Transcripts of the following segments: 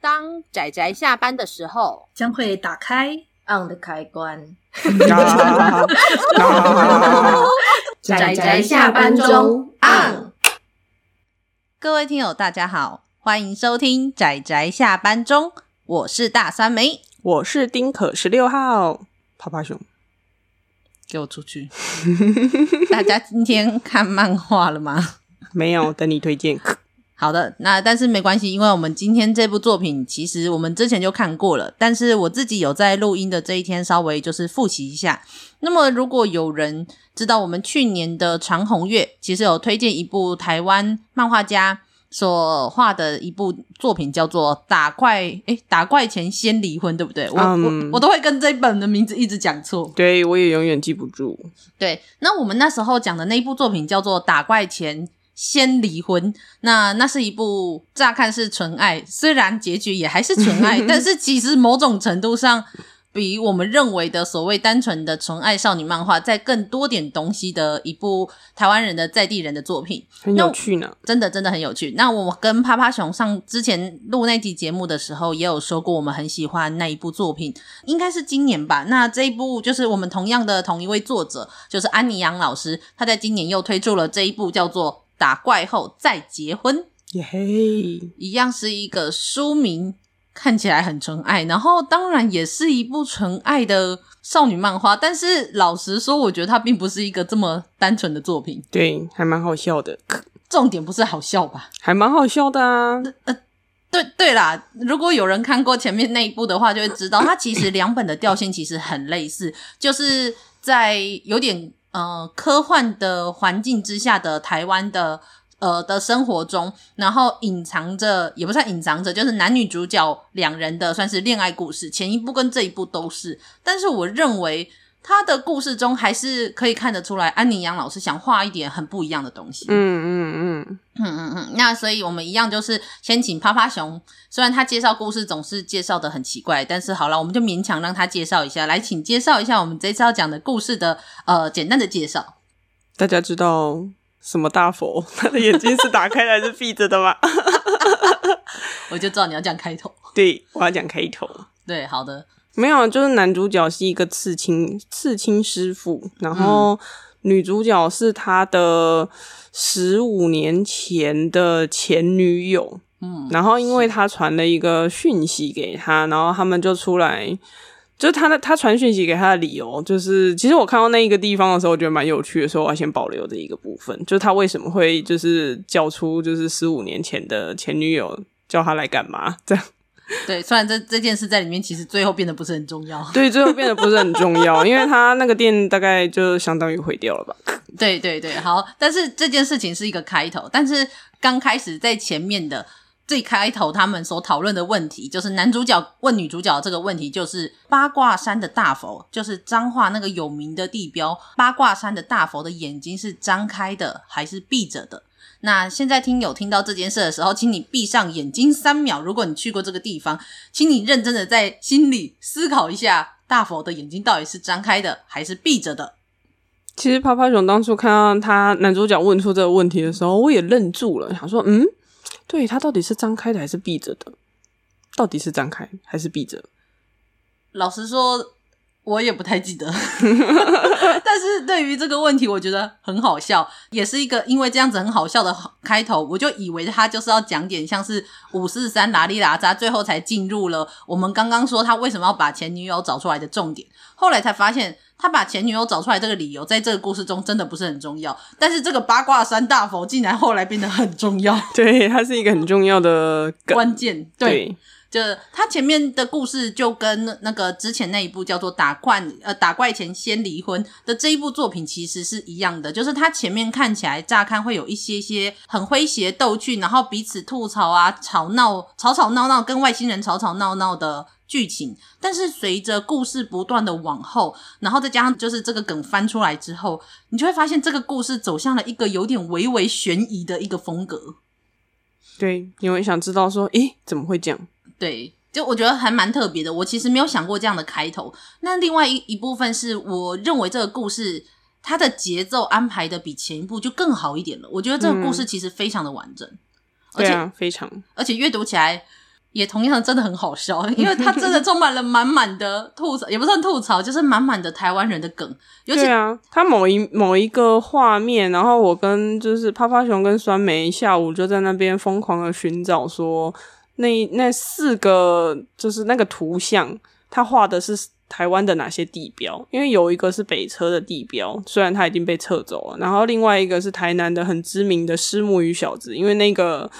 当仔仔下班的时候，将会打开 on 的开关。仔仔下班中 on。各位听友，大家好，欢迎收听仔仔下班中，我是大酸梅，我是丁可十六号，趴趴熊，给我出去！大家今天看漫画了吗？没有，等你推荐。好的，那但是没关系，因为我们今天这部作品其实我们之前就看过了，但是我自己有在录音的这一天稍微就是复习一下。那么如果有人知道我们去年的长鸿月，其实有推荐一部台湾漫画家所画的一部作品，叫做《打怪》，诶，打怪前先离婚，对不对？我、um, 我我都会跟这本的名字一直讲错，对，我也永远记不住。对，那我们那时候讲的那一部作品叫做《打怪前》。先离婚，那那是一部乍看是纯爱，虽然结局也还是纯爱，但是其实某种程度上比我们认为的所谓单纯的纯爱少女漫画在更多点东西的一部台湾人的在地人的作品，很有趣呢，真的真的很有趣。那我跟趴趴熊上之前录那集节目的时候，也有说过我们很喜欢那一部作品，应该是今年吧。那这一部就是我们同样的同一位作者，就是安妮杨老师，他在今年又推出了这一部叫做。打怪后再结婚，耶嘿，一样是一个书名看起来很纯爱，然后当然也是一部纯爱的少女漫画。但是老实说，我觉得它并不是一个这么单纯的作品。对，还蛮好笑的。重点不是好笑吧？还蛮好笑的啊。呃，对对啦，如果有人看过前面那一部的话，就会知道它其实两本的调性其实很类似，就是在有点。呃，科幻的环境之下的台湾的呃的生活中，然后隐藏着，也不算隐藏着，就是男女主角两人的算是恋爱故事。前一部跟这一部都是，但是我认为。他的故事中还是可以看得出来，安妮杨老师想画一点很不一样的东西。嗯嗯嗯嗯嗯嗯。那所以我们一样就是先请趴趴熊，虽然他介绍故事总是介绍的很奇怪，但是好了，我们就勉强让他介绍一下。来，请介绍一下我们这次要讲的故事的呃简单的介绍。大家知道什么大佛？他的眼睛是打开还是闭着的吗？我就知道你要讲开头。对，我要讲开头。对，好的。没有，就是男主角是一个刺青刺青师傅，然后女主角是他的十五年前的前女友。嗯，然后因为他传了一个讯息给他，然后他们就出来，就是他的他传讯息给他的理由，就是其实我看到那一个地方的时候，我觉得蛮有趣的，所以我要先保留这一个部分，就是他为什么会就是叫出就是十五年前的前女友叫他来干嘛这样。对，虽然这这件事在里面其实最后变得不是很重要。对，最后变得不是很重要，因为他那个店大概就相当于毁掉了吧。对对对，好，但是这件事情是一个开头。但是刚开始在前面的最开头，他们所讨论的问题，就是男主角问女主角这个问题，就是八卦山的大佛，就是彰化那个有名的地标八卦山的大佛的眼睛是张开的还是闭着的？那现在听友听到这件事的时候，请你闭上眼睛三秒。如果你去过这个地方，请你认真的在心里思考一下，大佛的眼睛到底是张开的还是闭着的？其实泡泡熊当初看到他男主角问出这个问题的时候，我也愣住了，想说，嗯，对，他到底是张开的还是闭着的？到底是张开还是闭着？老实说。我也不太记得，但是对于这个问题，我觉得很好笑，也是一个因为这样子很好笑的开头，我就以为他就是要讲点像是五四三拉里拉扎，最后才进入了我们刚刚说他为什么要把前女友找出来的重点。后来才发现，他把前女友找出来这个理由，在这个故事中真的不是很重要，但是这个八卦山大佛竟然后来变得很重要，对，它是一个很重要的关键，对。对就他前面的故事，就跟那个之前那一部叫做《打怪》呃，《打怪前先离婚》的这一部作品其实是一样的。就是他前面看起来乍看会有一些些很诙谐逗趣，然后彼此吐槽啊、吵闹、吵吵闹闹，跟外星人吵吵闹闹的剧情。但是随着故事不断的往后，然后再加上就是这个梗翻出来之后，你就会发现这个故事走向了一个有点微微悬疑的一个风格。对，因为想知道说，诶，怎么会这样？对，就我觉得还蛮特别的。我其实没有想过这样的开头。那另外一一部分是我认为这个故事它的节奏安排的比前一部就更好一点了。我觉得这个故事其实非常的完整，嗯、而且、非常，而且阅读起来也同样真的很好笑，因为它真的充满了满满的吐槽，也不算吐槽，就是满满的台湾人的梗。尤其对啊，他某一某一个画面，然后我跟就是趴趴熊跟酸梅下午就在那边疯狂的寻找，说那那四个就是那个图像，他画的是台湾的哪些地标？因为有一个是北车的地标，虽然它已经被撤走了，然后另外一个是台南的很知名的虱目鱼小子，因为那个。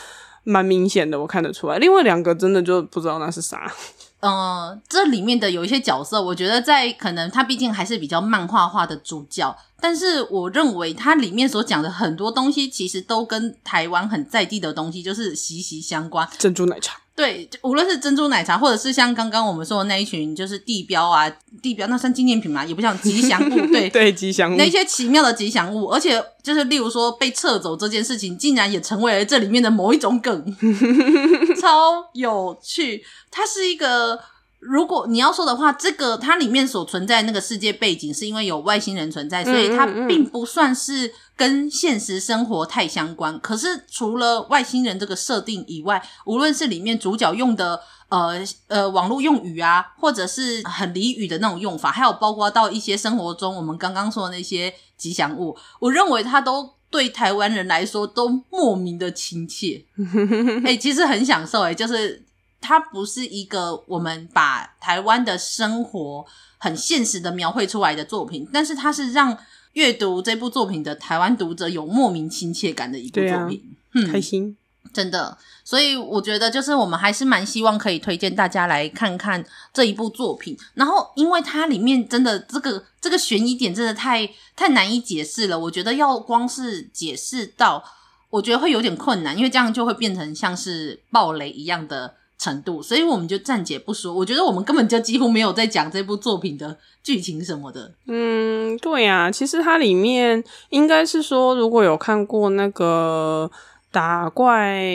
蛮明显的，我看得出来。另外两个真的就不知道那是啥。嗯、这里面的有一些角色，我觉得在可能他毕竟还是比较漫画化的主角，但是我认为它里面所讲的很多东西，其实都跟台湾很在地的东西就是息息相关。珍珠奶茶。对，无论是珍珠奶茶，或者是像刚刚我们说的那一群，就是地标啊，地标那算纪念品嘛，也不像吉祥物，对 对，吉祥物，那些奇妙的吉祥物，而且就是例如说被撤走这件事情，竟然也成为了这里面的某一种梗，超有趣。它是一个。如果你要说的话，这个它里面所存在那个世界背景，是因为有外星人存在，所以它并不算是跟现实生活太相关。可是除了外星人这个设定以外，无论是里面主角用的呃呃网络用语啊，或者是很俚语的那种用法，还有包括到一些生活中我们刚刚说的那些吉祥物，我认为它都对台湾人来说都莫名的亲切。哎、欸，其实很享受哎、欸，就是。它不是一个我们把台湾的生活很现实的描绘出来的作品，但是它是让阅读这部作品的台湾读者有莫名亲切感的一部作品，嗯，开心，真的。所以我觉得，就是我们还是蛮希望可以推荐大家来看看这一部作品。然后，因为它里面真的这个这个悬疑点真的太太难以解释了，我觉得要光是解释到，我觉得会有点困难，因为这样就会变成像是暴雷一样的。程度，所以我们就暂且不说。我觉得我们根本就几乎没有在讲这部作品的剧情什么的。嗯，对呀、啊，其实它里面应该是说，如果有看过那个打怪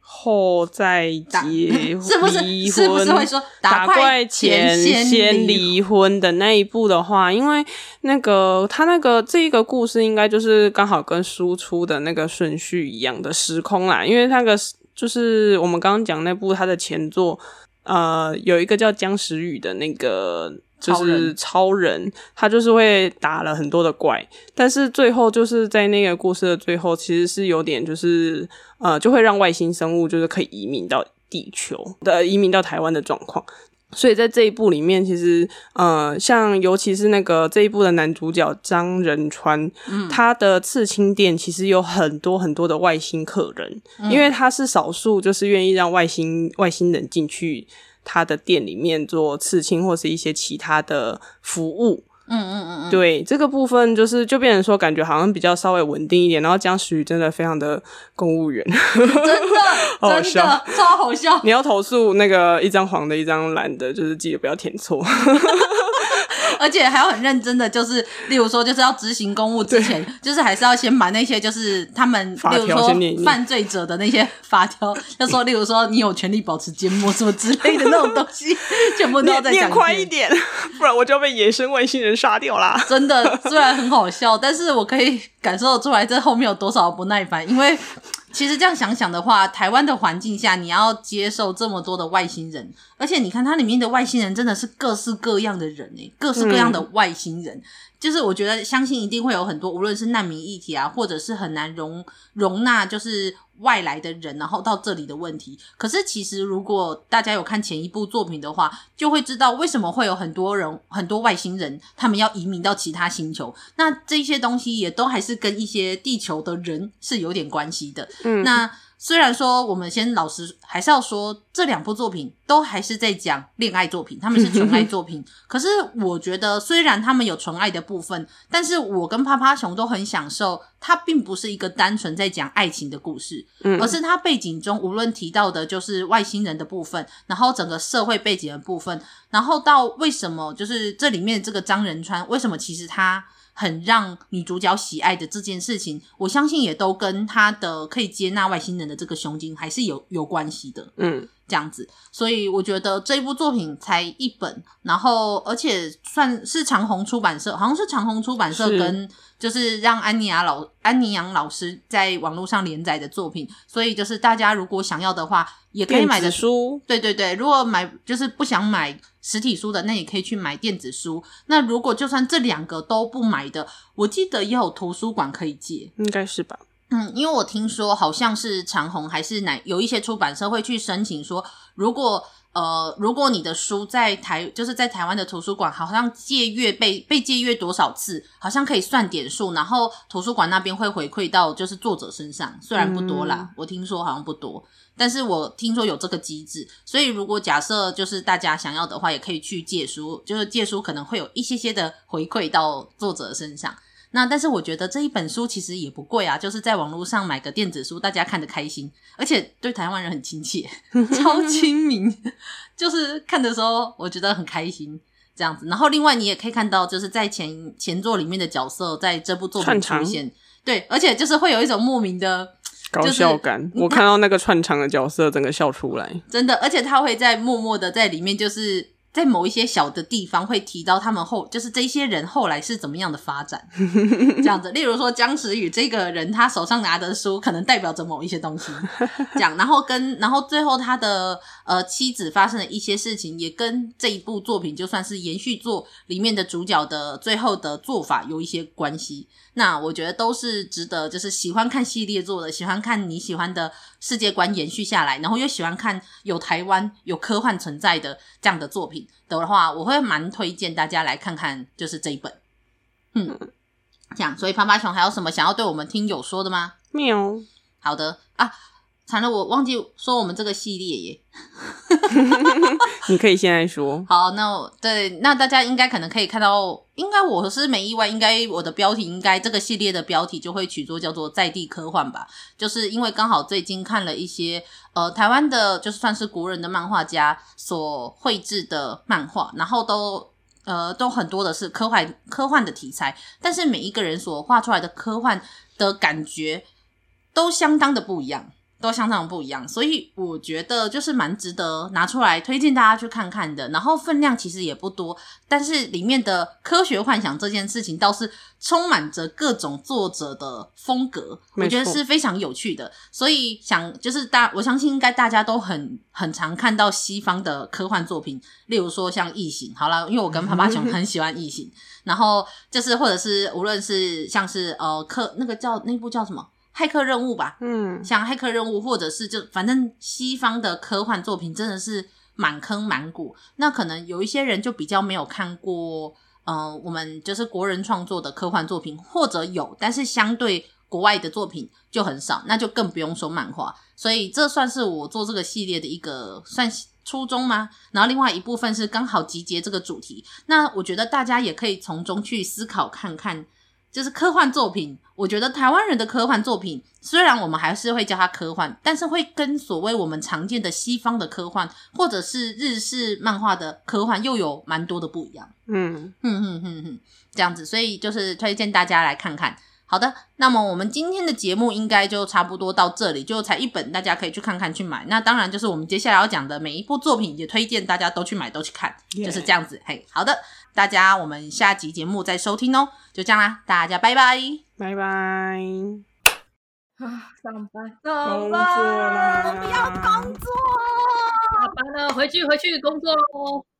后再结婚，是不是？是不是会说打怪前先离婚的那一部的话，因为那个他那个这一个故事应该就是刚好跟输出的那个顺序一样的时空啦，因为那个。就是我们刚刚讲那部他的前作，呃，有一个叫姜时雨的那个，就是超人，他就是会打了很多的怪，但是最后就是在那个故事的最后，其实是有点就是呃，就会让外星生物就是可以移民到地球的，移民到台湾的状况。所以在这一部里面，其实呃，像尤其是那个这一部的男主角张仁川，嗯，他的刺青店其实有很多很多的外星客人，嗯，因为他是少数就是愿意让外星外星人进去他的店里面做刺青或是一些其他的服务。嗯嗯嗯嗯，对，这个部分就是就变成说，感觉好像比较稍微稳定一点。然后江时雨真的非常的公务员，真的 真的超好笑。你要投诉那个一张黄的，一张蓝的，就是记得不要填错。而且还要很认真的，就是例如说，就是要执行公务之前，就是还是要先把那些就是他们，例如说犯罪者的那些法条，就说 例如说你有权利保持缄默什么之类的那种东西，全部都要再讲。念快一点，不然我就要被野生外星人杀掉啦！真的，虽然很好笑，但是我可以感受出来这后面有多少不耐烦，因为。其实这样想想的话，台湾的环境下，你要接受这么多的外星人，而且你看它里面的外星人真的是各式各样的人诶，各式各样的外星人。嗯就是我觉得，相信一定会有很多，无论是难民议题啊，或者是很难容容纳就是外来的人，然后到这里的问题。可是其实，如果大家有看前一部作品的话，就会知道为什么会有很多人、很多外星人，他们要移民到其他星球。那这些东西也都还是跟一些地球的人是有点关系的。嗯，那。虽然说我们先老实还是要说，这两部作品都还是在讲恋爱作品，他们是纯爱作品。可是我觉得，虽然他们有纯爱的部分，但是我跟趴趴熊都很享受。它并不是一个单纯在讲爱情的故事，嗯，而是它背景中无论提到的就是外星人的部分，然后整个社会背景的部分，然后到为什么就是这里面这个张仁川为什么其实他。很让女主角喜爱的这件事情，我相信也都跟她的可以接纳外星人的这个胸襟还是有有关系的。嗯，这样子。所以我觉得这一部作品才一本，然后而且算是长虹出版社，好像是长虹出版社跟。就是让安妮亚老安妮杨老师在网络上连载的作品，所以就是大家如果想要的话，也可以买的书。对对对，如果买就是不想买实体书的，那也可以去买电子书。那如果就算这两个都不买的，我记得也有图书馆可以借，应该是吧？嗯，因为我听说好像是长虹还是哪有一些出版社会去申请说，如果。呃，如果你的书在台，就是在台湾的图书馆，好像借阅被被借阅多少次，好像可以算点数，然后图书馆那边会回馈到就是作者身上，虽然不多啦，嗯、我听说好像不多，但是我听说有这个机制，所以如果假设就是大家想要的话，也可以去借书，就是借书可能会有一些些的回馈到作者身上。那但是我觉得这一本书其实也不贵啊，就是在网络上买个电子书，大家看得开心，而且对台湾人很亲切，超亲民，就是看的时候我觉得很开心这样子。然后另外你也可以看到，就是在前前作里面的角色在这部作品出现，对，而且就是会有一种莫名的搞笑感。我看到那个串场的角色，整个笑出来，真的，而且他会在默默的在里面就是。在某一些小的地方会提到他们后，就是这些人后来是怎么样的发展，这样子。例如说姜时宇这个人，他手上拿的书可能代表着某一些东西，这样。然后跟然后最后他的呃妻子发生的一些事情，也跟这一部作品就算是延续作里面的主角的最后的做法有一些关系。那我觉得都是值得，就是喜欢看系列作的，喜欢看你喜欢的世界观延续下来，然后又喜欢看有台湾有科幻存在的这样的作品的话，我会蛮推荐大家来看看，就是这一本。嗯，这样，所以趴趴熊还有什么想要对我们听友说的吗？没有。好的啊。惨了，我忘记说我们这个系列耶。你可以现在说。好，那对，那大家应该可能可以看到，应该我是没意外，应该我的标题应该这个系列的标题就会取作叫做在地科幻吧，就是因为刚好最近看了一些呃台湾的，就是算是国人的漫画家所绘制的漫画，然后都呃都很多的是科幻科幻的题材，但是每一个人所画出来的科幻的感觉都相当的不一样。都相当不一样，所以我觉得就是蛮值得拿出来推荐大家去看看的。然后分量其实也不多，但是里面的科学幻想这件事情倒是充满着各种作者的风格，我觉得是非常有趣的。所以想就是大，我相信应该大家都很很常看到西方的科幻作品，例如说像《异形》。好了，因为我跟趴趴熊很喜欢《异形》，然后就是或者是无论是像是呃科那个叫那部叫什么？骇客任务吧，嗯，像骇客任务，或者是就反正西方的科幻作品真的是满坑满谷。那可能有一些人就比较没有看过，呃，我们就是国人创作的科幻作品，或者有，但是相对国外的作品就很少，那就更不用说漫画。所以这算是我做这个系列的一个算初衷吗？然后另外一部分是刚好集结这个主题，那我觉得大家也可以从中去思考看看。就是科幻作品，我觉得台湾人的科幻作品，虽然我们还是会叫它科幻，但是会跟所谓我们常见的西方的科幻，或者是日式漫画的科幻，又有蛮多的不一样。嗯嗯嗯嗯嗯，这样子，所以就是推荐大家来看看。好的，那么我们今天的节目应该就差不多到这里，就才一本，大家可以去看看去买。那当然就是我们接下来要讲的每一部作品，也推荐大家都去买都去看.就是这样子。嘿，好的，大家我们下集节目再收听哦，就这样啦，大家拜拜，拜拜。啊，上班，上班，我不要工作，下班了，回去回去工作喽。